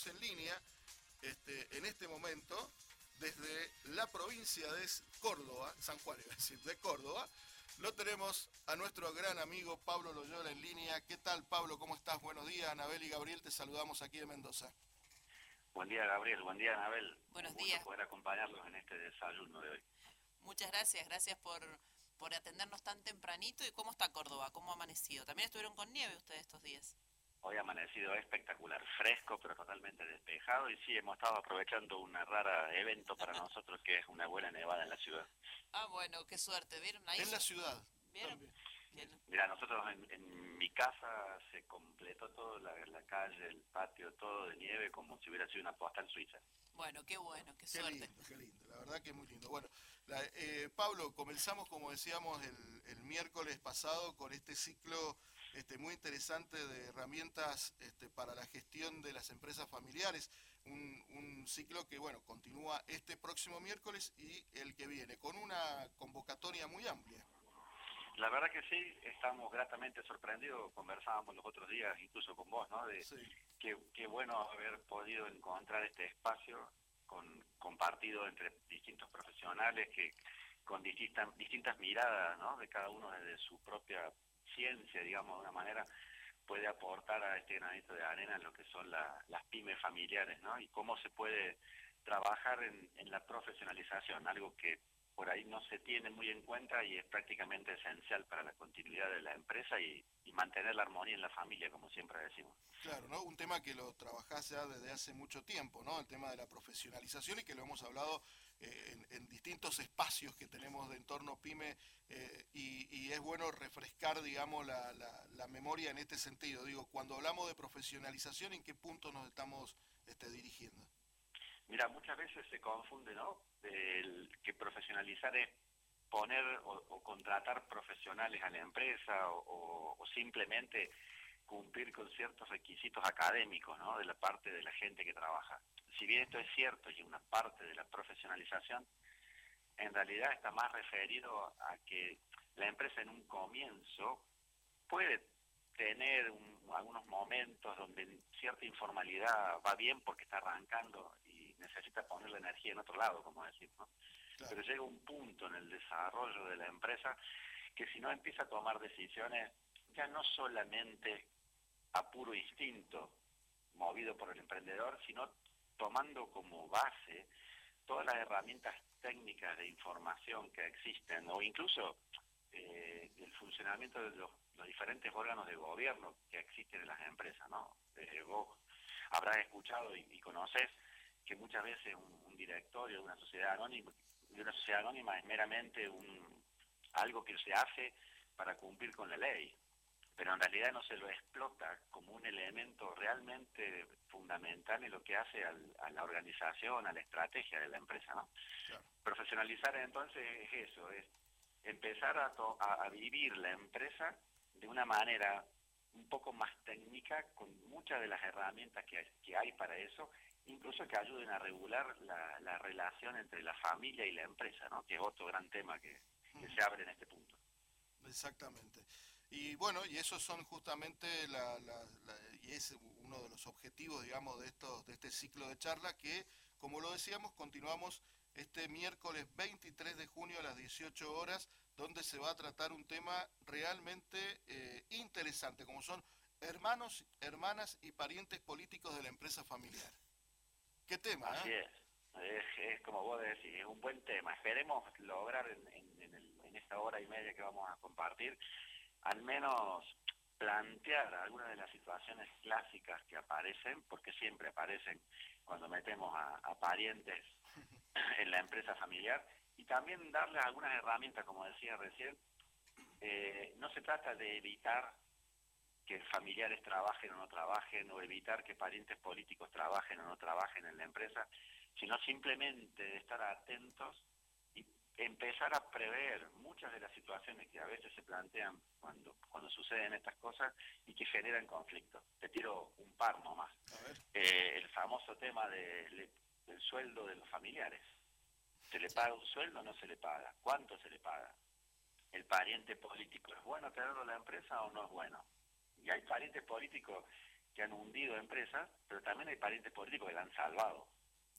tenemos en línea este, en este momento desde la provincia de Córdoba, San Juan iba a decir, de Córdoba. Lo tenemos a nuestro gran amigo Pablo Loyola en línea. ¿Qué tal, Pablo? ¿Cómo estás? Buenos días, Anabel y Gabriel. Te saludamos aquí de Mendoza. Buen día, Gabriel. Buen día, Anabel. Buenos días. poder acompañarlos en este desayuno de hoy. Muchas gracias. Gracias por, por atendernos tan tempranito. ¿Y cómo está Córdoba? ¿Cómo ha amanecido? ¿También estuvieron con nieve ustedes estos días? Hoy ha amanecido espectacular, fresco, pero totalmente despejado. Y sí, hemos estado aprovechando un rara evento para nosotros, que es una buena nevada en la ciudad. Ah, bueno, qué suerte. ¿Vieron ahí? En la ciudad. ¿Vieron? Mira, nosotros en, mi casa se completó todo, la, la, calle, el patio, todo de nieve, como si hubiera sido una postal suiza. Bueno, qué bueno, qué, suerte. Lindo, qué lindo, la verdad que es muy lindo. Bueno, eh, Pablo, comenzamos, como decíamos, el, el miércoles pasado con este ciclo este, muy interesante de herramientas este, para la gestión de las empresas familiares. Un, un, ciclo que, bueno, continúa este próximo miércoles y el que viene, con una convocatoria muy amplia. La verdad que sí, estamos gratamente sorprendidos, conversábamos los otros días incluso con vos, ¿no? De qué, bueno haber podido encontrar este espacio con, compartido entre distintos profesionales que con distintas, distintas miradas, ¿no? De cada uno desde su propia ciencia, digamos, de una manera, puede aportar a este granito de arena en lo que son las pymes familiares, ¿no? Y cómo se puede trabajar en, la profesionalización, algo que por ahí no se tiene muy en cuenta y es prácticamente esencial para la continuidad de la empresa y, mantener la armonía en la familia, como siempre decimos. Claro, ¿no? Un tema que lo trabajás ya desde hace mucho tiempo, ¿no? El tema de la profesionalización y que lo hemos hablado en, distintos espacios que tenemos de entorno PYME eh, y, es bueno refrescar, digamos, la, la, memoria en este sentido. Digo, cuando hablamos de profesionalización, ¿en qué punto nos estamos este, dirigiendo? Mira, muchas veces se confunde, ¿no? Que profesionalizar es poner o, contratar profesionales a la empresa o, simplemente cumplir con ciertos requisitos académicos, ¿no? De la parte de la gente que trabaja. Si bien esto es cierto y es una parte de la profesionalización, en realidad está más referido a que la empresa en un comienzo puede tener algunos momentos donde cierta informalidad va bien porque está arrancando necesita poner la energía en otro lado, como decimos. Pero llega un punto en el desarrollo de la empresa que si no empieza a tomar decisiones ya no solamente a puro instinto, movido por el emprendedor, sino tomando como base todas las herramientas técnicas de información que existen, o incluso eh, el funcionamiento de los, diferentes órganos de gobierno que existen en las empresas, ¿no? Eh, vos habrás escuchado y, y conoces que muchas veces un, directorio de una sociedad anónima de una sociedad anónima es meramente un algo que se hace para cumplir con la ley pero en realidad no se lo explota como un elemento realmente fundamental en lo que hace a la organización, a la estrategia de la empresa. ¿no? Profesionalizar entonces es eso, es empezar a, a, vivir la empresa de una manera un poco más técnica, con muchas de las herramientas que, que hay para eso, incluso que ayuden a regular la, la, relación entre la familia y la empresa, ¿no? que es otro gran tema que, se abre en este punto. Exactamente. Y bueno, y esos son justamente la, y es uno de los objetivos, digamos, de estos, de este ciclo de charla que, como lo decíamos, continuamos este miércoles 23 de junio a las 18 horas, donde se va a tratar un tema realmente eh, interesante, como son hermanos, hermanas y parientes políticos de la empresa familiar. ¿Qué tema? Así es. es. como vos decís, es un buen tema. Esperemos lograr en, en, esta hora y media que vamos a compartir, al menos plantear algunas de las situaciones clásicas que aparecen, porque siempre aparecen cuando metemos a, parientes en la empresa familiar, y también darles algunas herramientas, como decía recién, eh, no se trata de evitar que familiares trabajen o no trabajen, o evitar que parientes políticos trabajen o no trabajen en la empresa, sino simplemente estar atentos empezar a prever muchas de las situaciones que a veces se plantean cuando, cuando suceden estas cosas y que generan conflictos. Te tiro un par nomás. Eh, el famoso tema del sueldo de los familiares. ¿Se le paga un sueldo o no se le paga? ¿Cuánto se le paga? ¿El pariente político es bueno tenerlo en la empresa o no es bueno? y hay parientes políticos que que han hundido empresas, pero también hay parientes políticos que la han salvado.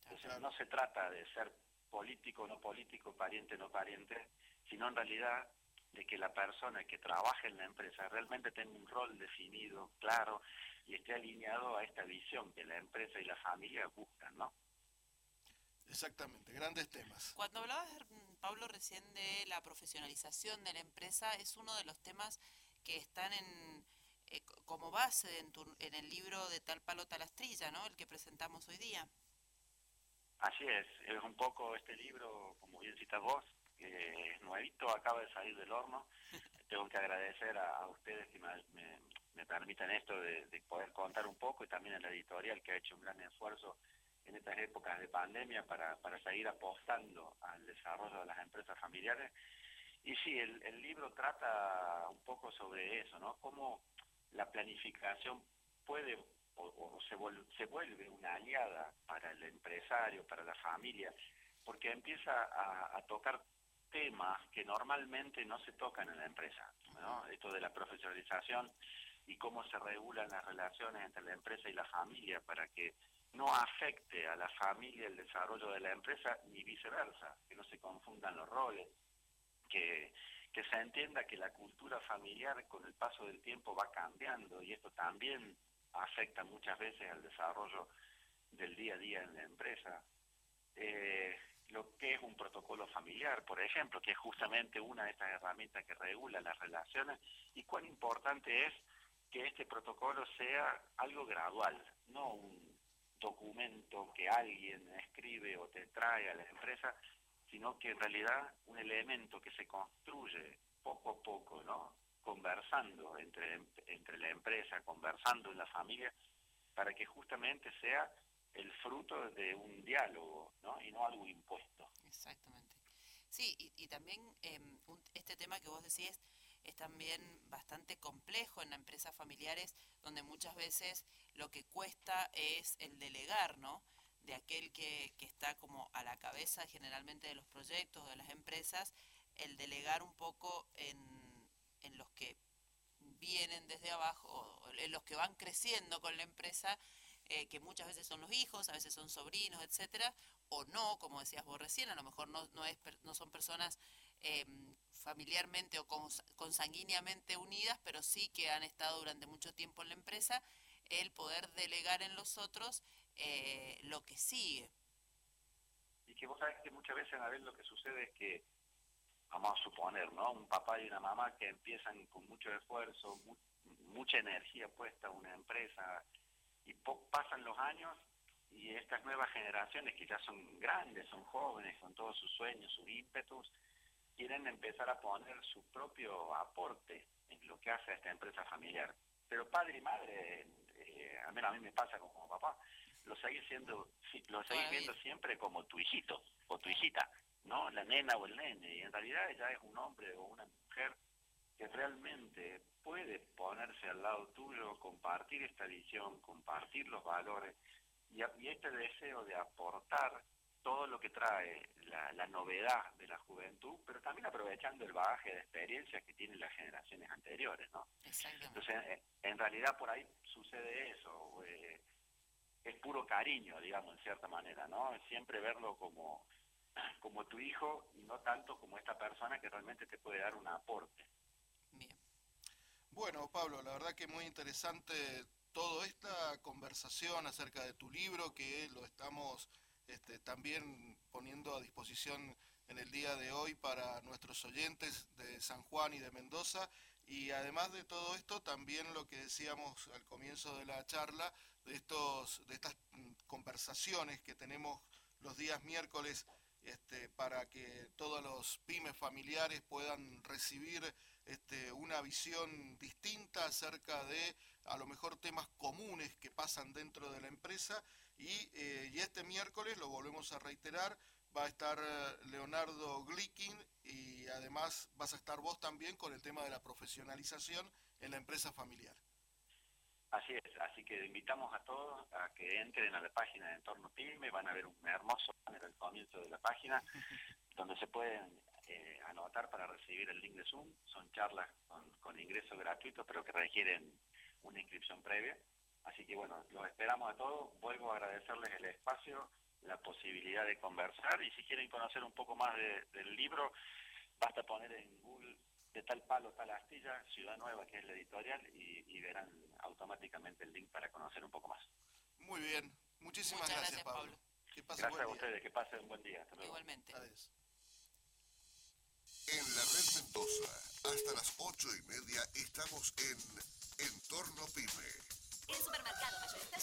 Entonces no se trata de ser político, no político, pariente, no pariente, sino en realidad de que la persona que trabaja en la empresa realmente tenga un rol definido, claro, y esté alineado a esta visión que la empresa y la familia buscan, ¿no? Exactamente, grandes temas. Cuando hablabas, Pablo, recién de la profesionalización de la empresa, es uno de los temas que están en, eh, como base en, en, el libro de Tal Palo Tal Astrilla, ¿no? El que presentamos hoy día. Así es, es un poco este libro, como bien citas vos, que es nuevito, acaba de salir del horno. Tengo que agradecer a, ustedes que me, me, permitan esto de, de poder contar un poco y también a la editorial que ha hecho un gran esfuerzo en estas épocas de pandemia para, para seguir apostando al desarrollo de las empresas familiares. Y sí, el, el libro trata un poco sobre eso, ¿no? Cómo la planificación puede o, se, vuelve, se vuelve una aliada para el empresario, para la familia, porque empieza a, tocar temas que normalmente no se tocan en la empresa, ¿no? Esto de la profesionalización y cómo se regulan las relaciones entre la empresa y la familia para que no afecte a la familia el desarrollo de la empresa ni viceversa, que no se confundan los roles, que, que se entienda que la cultura familiar con el paso del tiempo va cambiando y esto también afecta muchas veces al desarrollo del día a día en la empresa. Eh, lo que es un protocolo familiar, por ejemplo, que es justamente una de estas herramientas que regula las relaciones y cuán importante es que este protocolo sea algo gradual, no un documento que alguien escribe o te trae a la empresa, sino que en realidad un elemento que se construye poco a poco, ¿no? Conversando entre, entre la empresa, conversando en la familia, para que justamente sea el fruto de un diálogo, ¿no? Y no algo impuesto. Exactamente. Sí, y, también em, este tema que vos decís es también bastante complejo en empresas familiares donde muchas veces lo que cuesta es el delegar, ¿no? De aquel que, que está como a la cabeza generalmente de los proyectos, de las empresas, el delegar un poco en, en los que vienen desde abajo, en los que van creciendo con la empresa, eh, que muchas veces son los hijos, a veces son sobrinos, etcétera, o no, como decías vos recién, a lo mejor no, no, es, no son personas eh, familiarmente o consanguíneamente unidas, pero sí que han estado durante mucho tiempo en la empresa, el poder delegar en los otros eh, lo que sigue. Y que vos sabés que muchas veces, a ver, lo que sucede es que, vamos a. Un papá y una mamá que empiezan con mucho esfuerzo, mucha energía puesta a una empresa, y pasan los años y estas nuevas generaciones que ya son grandes, son jóvenes, con todos sus sueños, sus ímpetus, quieren empezar a poner su propio aporte en lo que hace a esta empresa familiar. Pero padre y madre, eh, al menos a mí me pasa como papá, lo seguís siendo, lo seguís viendo siempre como tu hijito o tu hijita, ¿no? La nena o el nene. Y en realidad ella es un hombre o una mujer que realmente puede ponerse al lado tuyo, compartir esta visión, compartir los valores y, y este deseo de aportar todo lo que trae la, novedad de la juventud, pero también aprovechando el bagaje de experiencias que tienen las generaciones anteriores, ¿no? Entonces, eh, en realidad por ahí sucede eso, eh, es puro cariño, digamos, en cierta manera, ¿no? Siempre verlo como, como tu hijo y no tanto como esta persona que realmente te puede dar un aporte. Bien. Bueno, Pablo, la verdad que muy interesante toda esta conversación acerca de tu libro, que lo estamos este, también poniendo a disposición en el día de hoy para nuestros oyentes de San Juan y de Mendoza. Y además de todo esto, también lo que decíamos al comienzo de la charla, de, estos, de estas conversaciones que tenemos los días miércoles este, para que todos los pymes familiares puedan recibir este, una visión distinta acerca de a lo mejor temas comunes que pasan dentro de la empresa eh, y, este miércoles, lo volvemos a reiterar, va a estar eh, Leonardo Glickin y además vas a estar vos también con el tema de la profesionalización en la empresa familiar. Así es, así que invitamos a todos a que entren a la página de Entorno PYME, van a ver un hermoso banner al comienzo de la página, donde se pueden eh, anotar para recibir el link de Zoom. Son charlas con ingreso gratuito, pero que requieren una inscripción previa Así que bueno, los esperamos a todos. Vuelvo a agradecerles el espacio, la posibilidad de conversar y si quieren conocer un poco más del libro, basta poner en Google de tal palo, tal astilla, Ciudad Nueva, que es la editorial, y, verán automáticamente el link para conocer un poco más. Muy bien, muchísimas gracias, Pablo. gracias a ustedes, que pasen un buen día. Igualmente. En la red Mendoza, hasta las ocho y media estamos en Entorno Pyme. El supermercado mayorista